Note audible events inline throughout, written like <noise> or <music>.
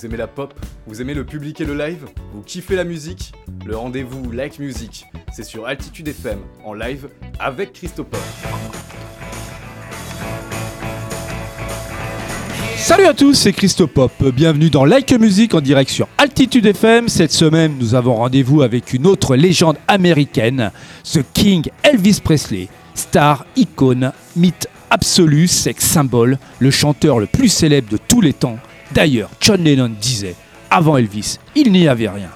Vous aimez la pop? Vous aimez le public et le live? Vous kiffez la musique? Le rendez-vous Like Music, c'est sur Altitude FM, en live, avec Christophe. Salut à tous, c'est Christopop. Bienvenue dans Like Music en direct sur Altitude FM. Cette semaine, nous avons rendez-vous avec une autre légende américaine, The King Elvis Presley. Star, icône, mythe absolu, sex symbole, le chanteur le plus célèbre de tous les temps. D'ailleurs, John Lennon disait, avant Elvis, il n'y avait rien.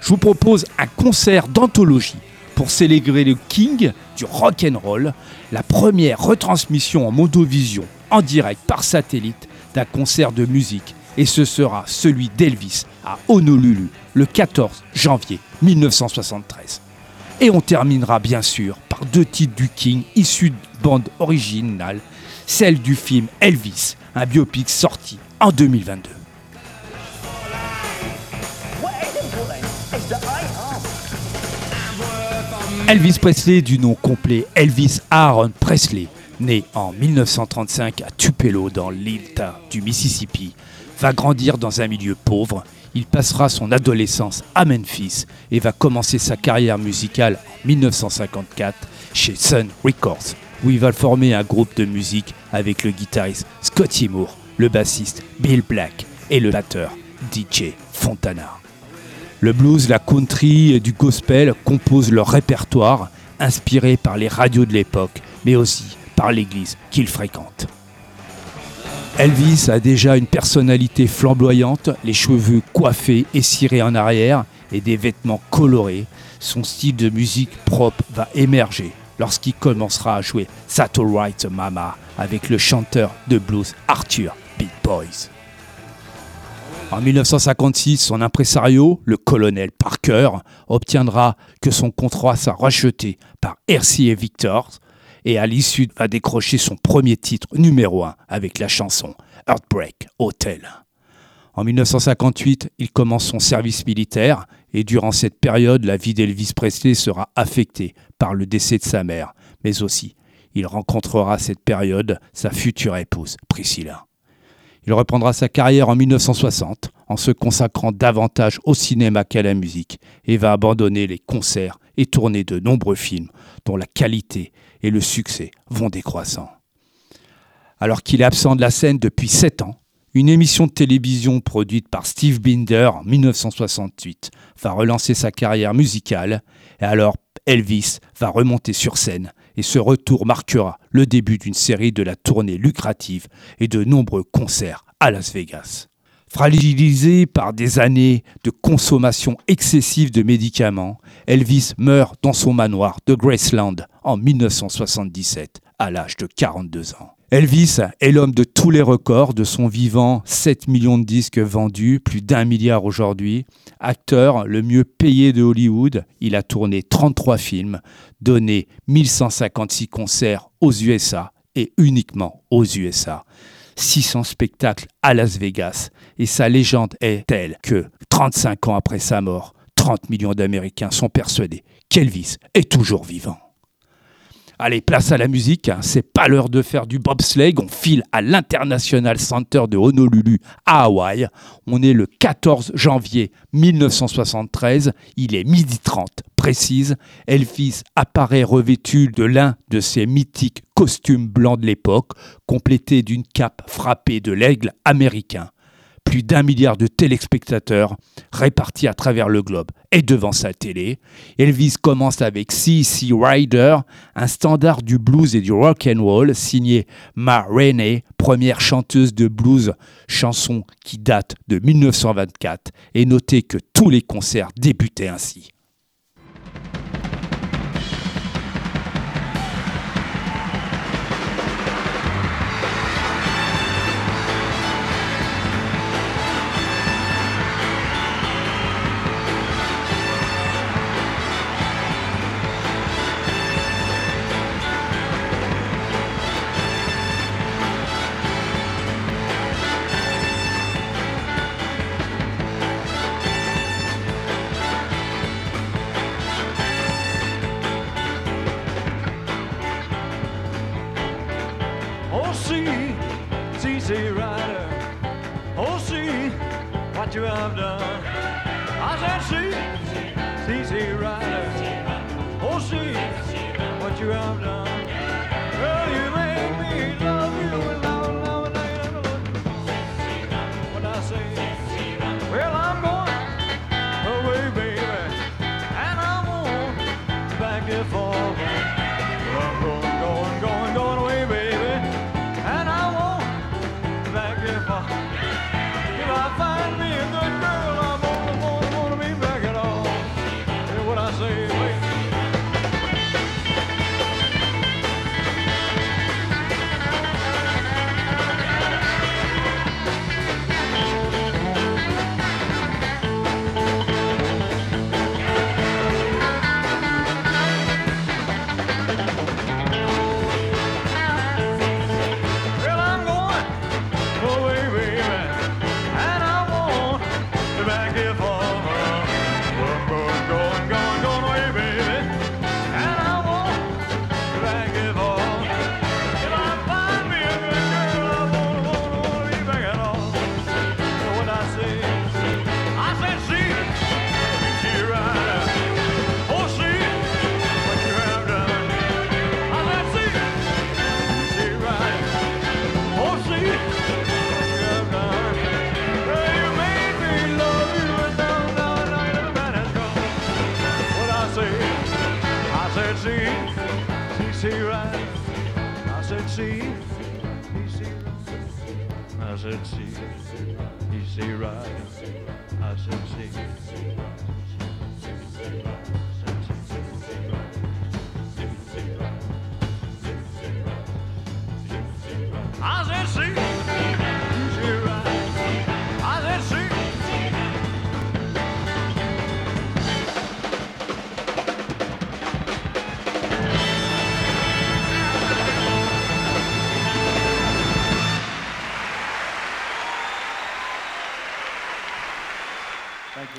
Je vous propose un concert d'anthologie pour célébrer le King du rock and roll, la première retransmission en modovision en direct par satellite d'un concert de musique et ce sera celui d'Elvis à Honolulu le 14 janvier 1973. Et on terminera bien sûr par deux titres du King issus de bande originale, celle du film Elvis, un biopic sorti en 2022. Elvis Presley, du nom complet Elvis Aaron Presley, né en 1935 à Tupelo dans l'État du Mississippi, va grandir dans un milieu pauvre. Il passera son adolescence à Memphis et va commencer sa carrière musicale en 1954 chez Sun Records, où il va former un groupe de musique avec le guitariste Scotty Moore, le bassiste Bill Black et le batteur DJ Fontana. Le blues, la country et du gospel composent leur répertoire, inspiré par les radios de l'époque, mais aussi par l'église qu'il fréquente. Elvis a déjà une personnalité flamboyante, les cheveux coiffés et cirés en arrière et des vêtements colorés. Son style de musique propre va émerger lorsqu'il commencera à jouer Satellite Mama avec le chanteur de blues Arthur Boys. En 1956, son impresario, le colonel Parker, obtiendra que son contrat soit racheté par RCA Victor et à l'issue va décrocher son premier titre numéro 1 avec la chanson Heartbreak Hotel. En 1958, il commence son service militaire et durant cette période, la vie d'Elvis Presley sera affectée par le décès de sa mère, mais aussi il rencontrera cette période sa future épouse, Priscilla. Il reprendra sa carrière en 1960 en se consacrant davantage au cinéma qu'à la musique et va abandonner les concerts et tourner de nombreux films dont la qualité et le succès vont décroissant. Alors qu'il est absent de la scène depuis 7 ans, une émission de télévision produite par Steve Binder en 1968 va relancer sa carrière musicale et alors Elvis va remonter sur scène et ce retour marquera le début d'une série de la tournée lucrative et de nombreux concerts à Las Vegas. Fragilisé par des années de consommation excessive de médicaments, Elvis meurt dans son manoir de Graceland en 1977 à l'âge de 42 ans. Elvis est l'homme de tous les records de son vivant, 7 millions de disques vendus, plus d'un milliard aujourd'hui. Acteur le mieux payé de Hollywood, il a tourné 33 films, donné 1156 concerts aux USA et uniquement aux USA. 600 spectacles à Las Vegas et sa légende est telle que 35 ans après sa mort, 30 millions d'Américains sont persuadés qu'Elvis est toujours vivant. Allez, place à la musique. C'est pas l'heure de faire du bobsleigh. On file à l'International Center de Honolulu à Hawaï. On est le 14 janvier 1973. Il est midi 30 précise. Elvis apparaît revêtu de l'un de ses mythiques costumes blancs de l'époque, complété d'une cape frappée de l'aigle américain plus d'un milliard de téléspectateurs répartis à travers le globe et devant sa télé. Elvis commence avec C.C. Ryder, un standard du blues et du rock and roll signé Ma Rainey, première chanteuse de blues, chanson qui date de 1924 et notez que tous les concerts débutaient ainsi. you have done.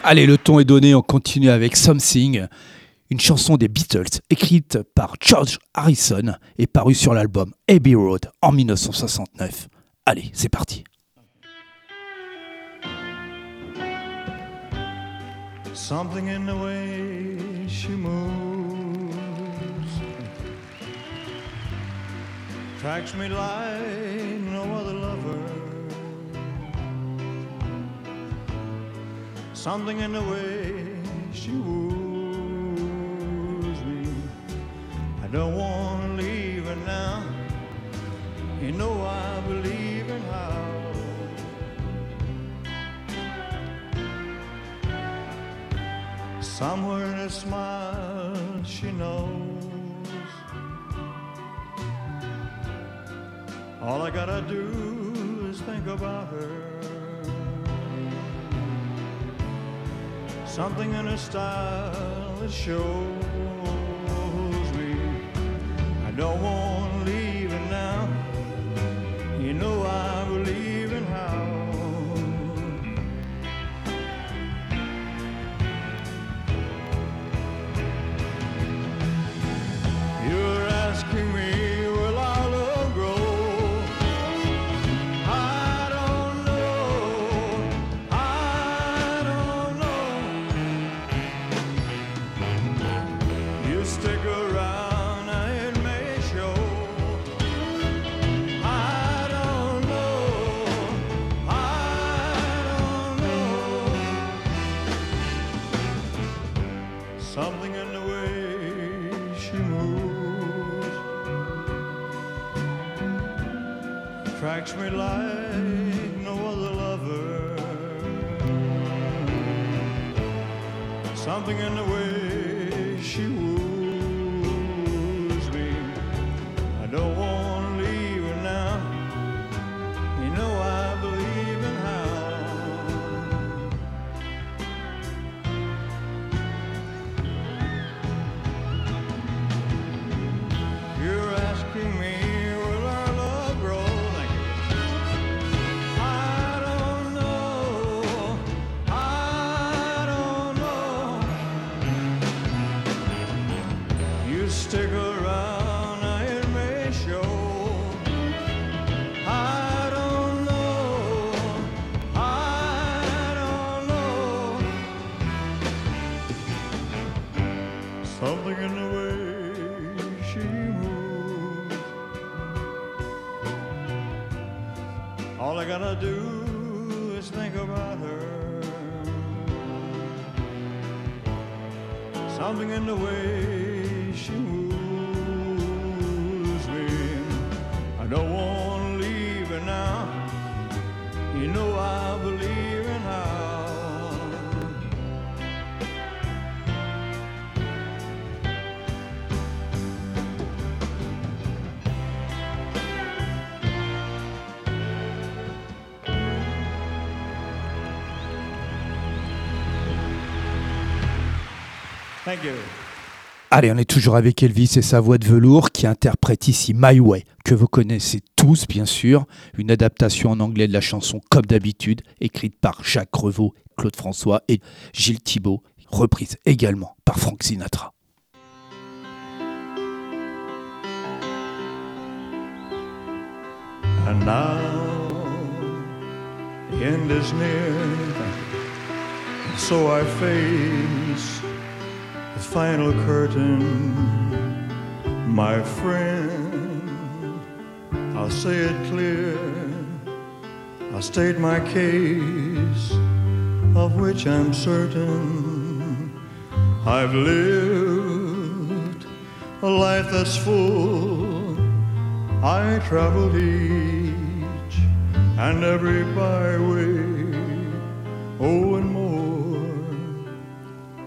Allez, le ton est donné, on continue avec Something, une chanson des Beatles écrite par George Harrison et parue sur l'album Abbey Road en 1969. Allez, c'est parti. Something in the way she moves something in the way she woos me. I don't want to leave her now. You know I believe in how. Somewhere in a smile she knows. All I gotta do is think about her. something in her style that shows me. I don't want stick around may show. I don't know, I don't know. Something in the way she moves attracts me like no other lover. Something in the way. Thank you. Allez, on est toujours avec Elvis et sa voix de velours qui interprète ici My Way, que vous connaissez tous bien sûr, une adaptation en anglais de la chanson comme d'habitude, écrite par Jacques Revaux, Claude François et Gilles Thibault, reprise également par Frank Sinatra. And now the end is near, so I face the final curtain. My friend, I'll say it clear, I'll state my case, of which I'm certain. I've lived a life that's full. I traveled each and every byway, oh, and more,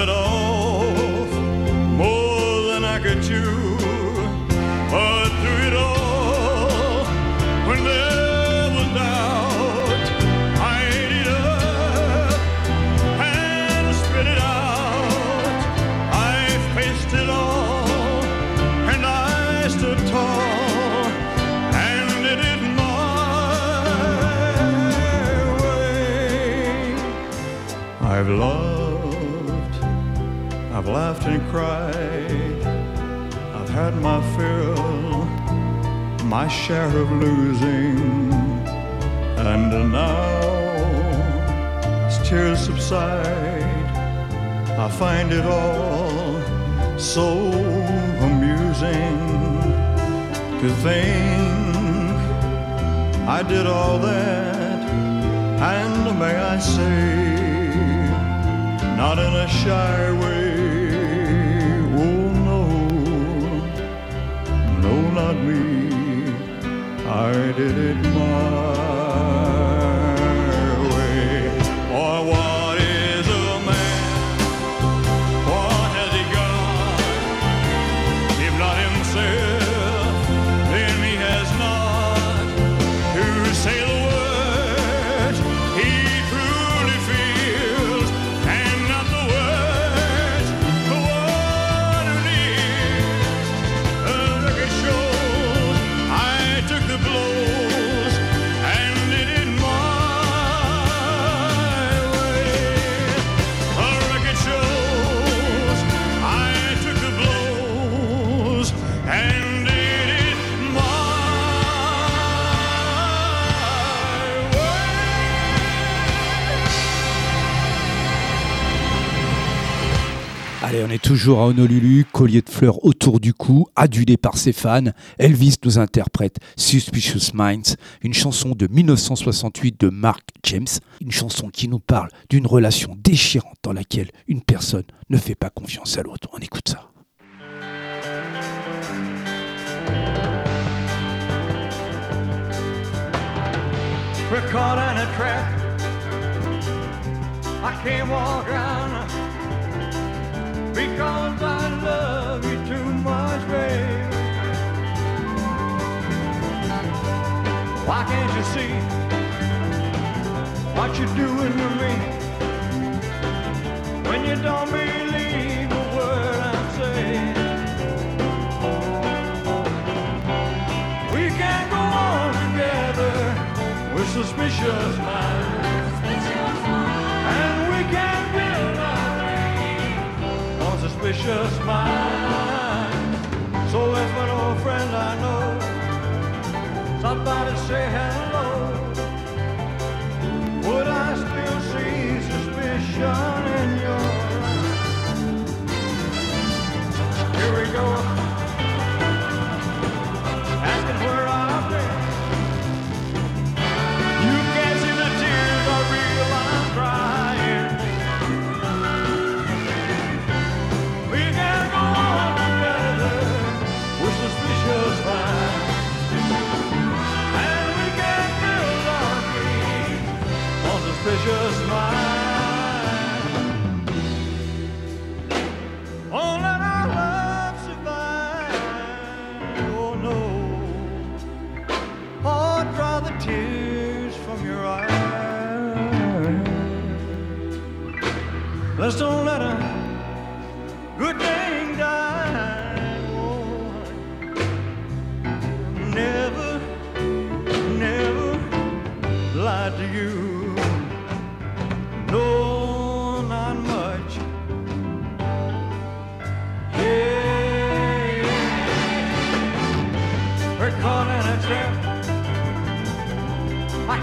it all. Subside, I find it all so amusing to think I did all that, and may I say, not in a shy way. Oh no, no, not me. I did it my toujours à Honolulu, collier de fleurs autour du cou, adulé par ses fans. Elvis nous interprète Suspicious Minds, une chanson de 1968 de Mark James, une chanson qui nous parle d'une relation déchirante dans laquelle une personne ne fait pas confiance à l'autre. On écoute ça. Because I love you too much, babe. Why can't you see what you're doing to me when you don't believe a word I'm saying? We can't go on together with suspicious minds. Suspicious minds. So if an old friend I know, somebody say hello, would I still see suspicion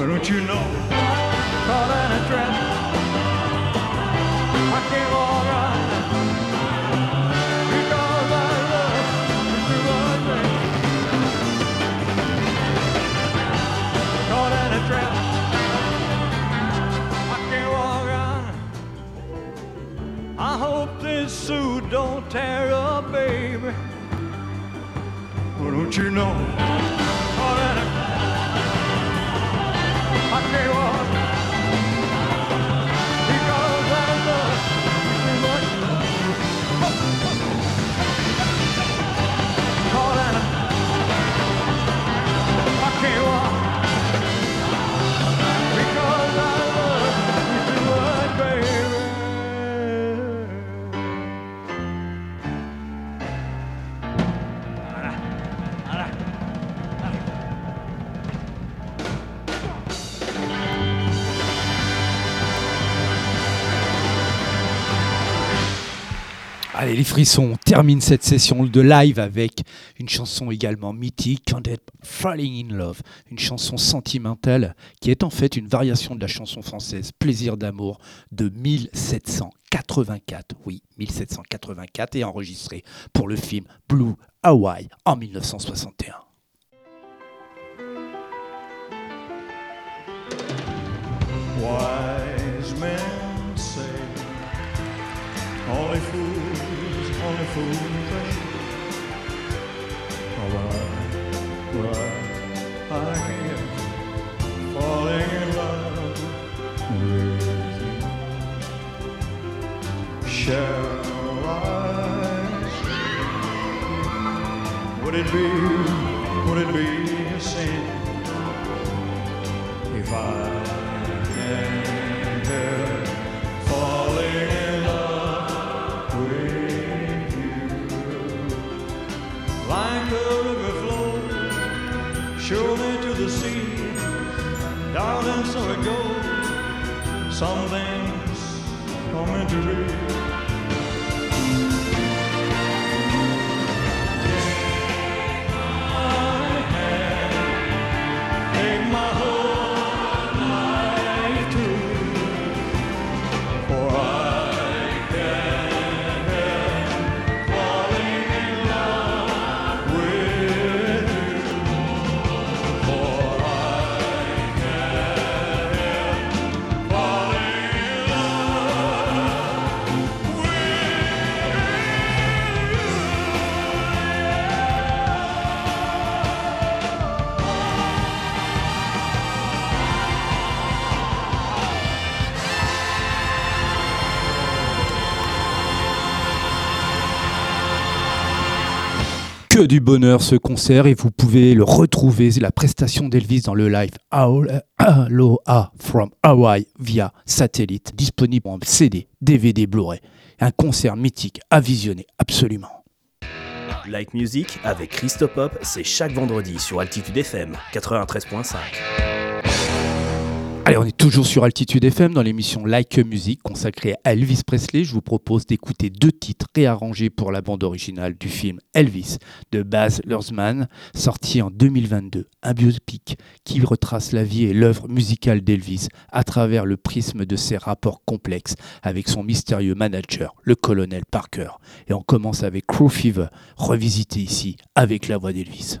Well, don't you know? Caught in a trap. I can't walk right. Because I love. Caught in a trap. I. I hope this suit don't tear up, baby. Well, don't you know? Les frissons, on termine cette session de live avec une chanson également mythique, Help Falling in Love, une chanson sentimentale qui est en fait une variation de la chanson française Plaisir d'amour de 1784. Oui, 1784 et enregistrée pour le film Blue Hawaii en 1961. Wise men say only fools, Would it be, would it be a sin if I Some things are meant to be. Du bonheur ce concert et vous pouvez le retrouver, la prestation d'Elvis dans le live <clears throat> Aloha from Hawaii via satellite, disponible en CD, DVD, Blu-ray. Un concert mythique à visionner absolument. Like Music avec Christopop, c'est chaque vendredi sur Altitude FM 93.5. Allez, on est toujours sur Altitude FM dans l'émission Like Music consacrée à Elvis Presley. Je vous propose d'écouter deux titres réarrangés pour la bande originale du film Elvis de Baz Luhrmann, sorti en 2022. Un biopic qui retrace la vie et l'œuvre musicale d'Elvis à travers le prisme de ses rapports complexes avec son mystérieux manager, le colonel Parker. Et on commence avec Crew Fever, revisité ici avec la voix d'Elvis.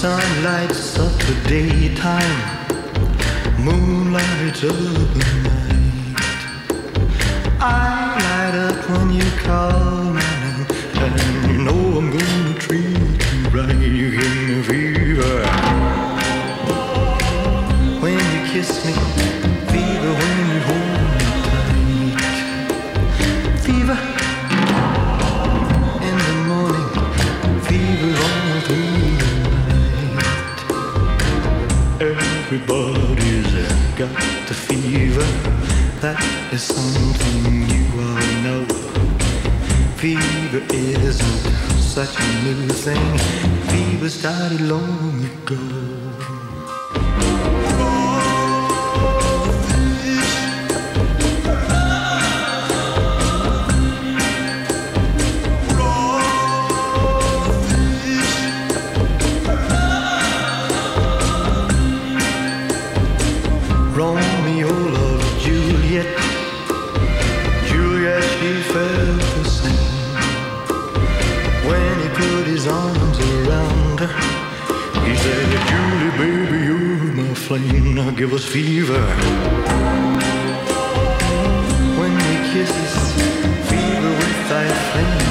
Sun of the daytime, moon of the night. I light up when you call body alone. Give us fever. When we kisses, fever with thy flame.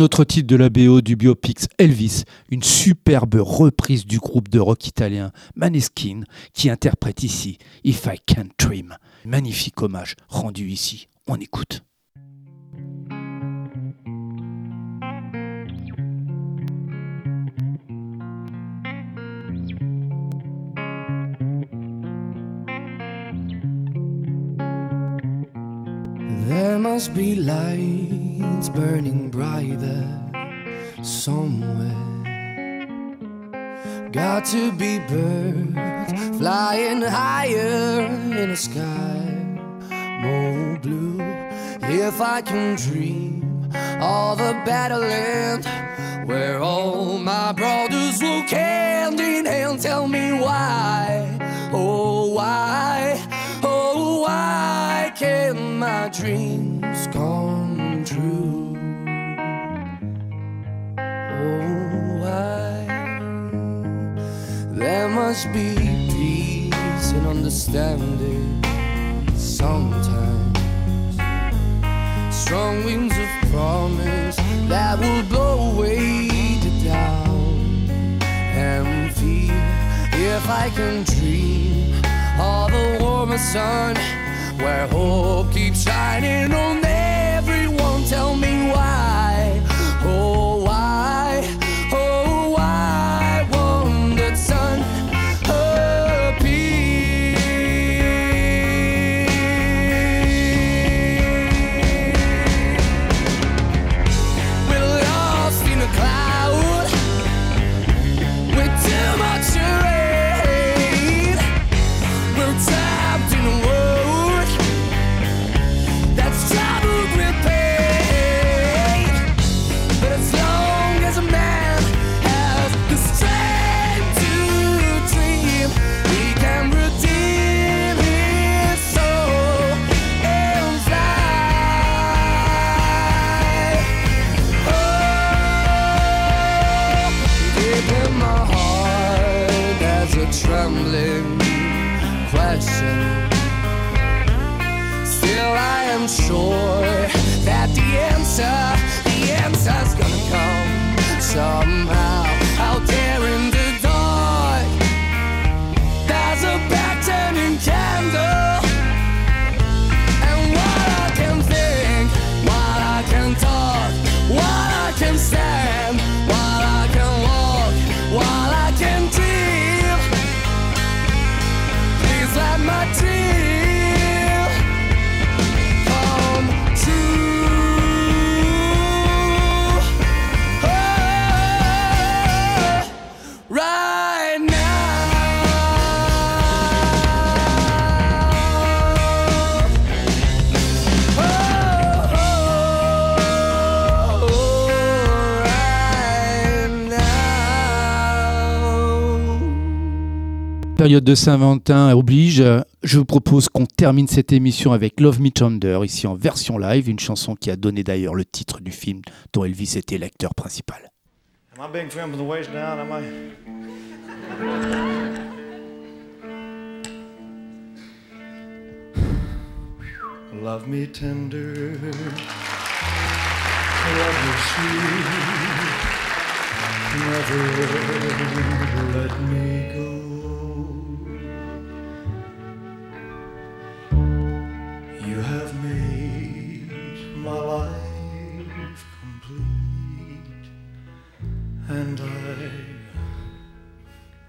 Autre titre de la BO du biopic Elvis, une superbe reprise du groupe de rock italien Maneskin qui interprète ici If I Can Dream. Magnifique hommage rendu ici. On écoute. Lights burning bright there somewhere. Got to be birds flying higher in the sky, more blue. If I can dream of a better land where all my brothers walk hand in hand, tell me why, oh why, oh why can my dreams be peace and understanding sometimes. Strong winds of promise that will blow away the doubt and fear. If I can dream of a warmer sun where hope keeps shining on trembling question. Still, I am sure that the answer, the answer's gonna come somehow Période de Saint-Valentin oblige. Je vous propose qu'on termine cette émission avec Love Me Tender, ici en version live, une chanson qui a donné d'ailleurs le titre du film dont Elvis était l'acteur principal. Love me tender. And I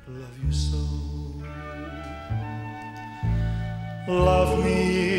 love you so. Love me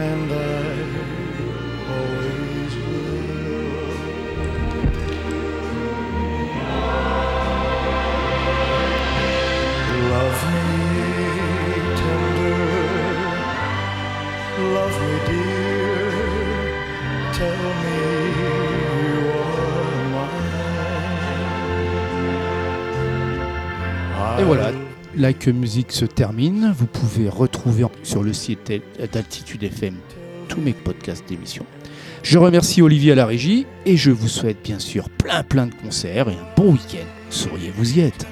and I Like Music se termine. Vous pouvez retrouver sur le site d'Altitude FM tous mes podcasts d'émissions. Je remercie Olivier à la régie et je vous souhaite bien sûr plein plein de concerts et un bon week-end. Souriez, vous y êtes.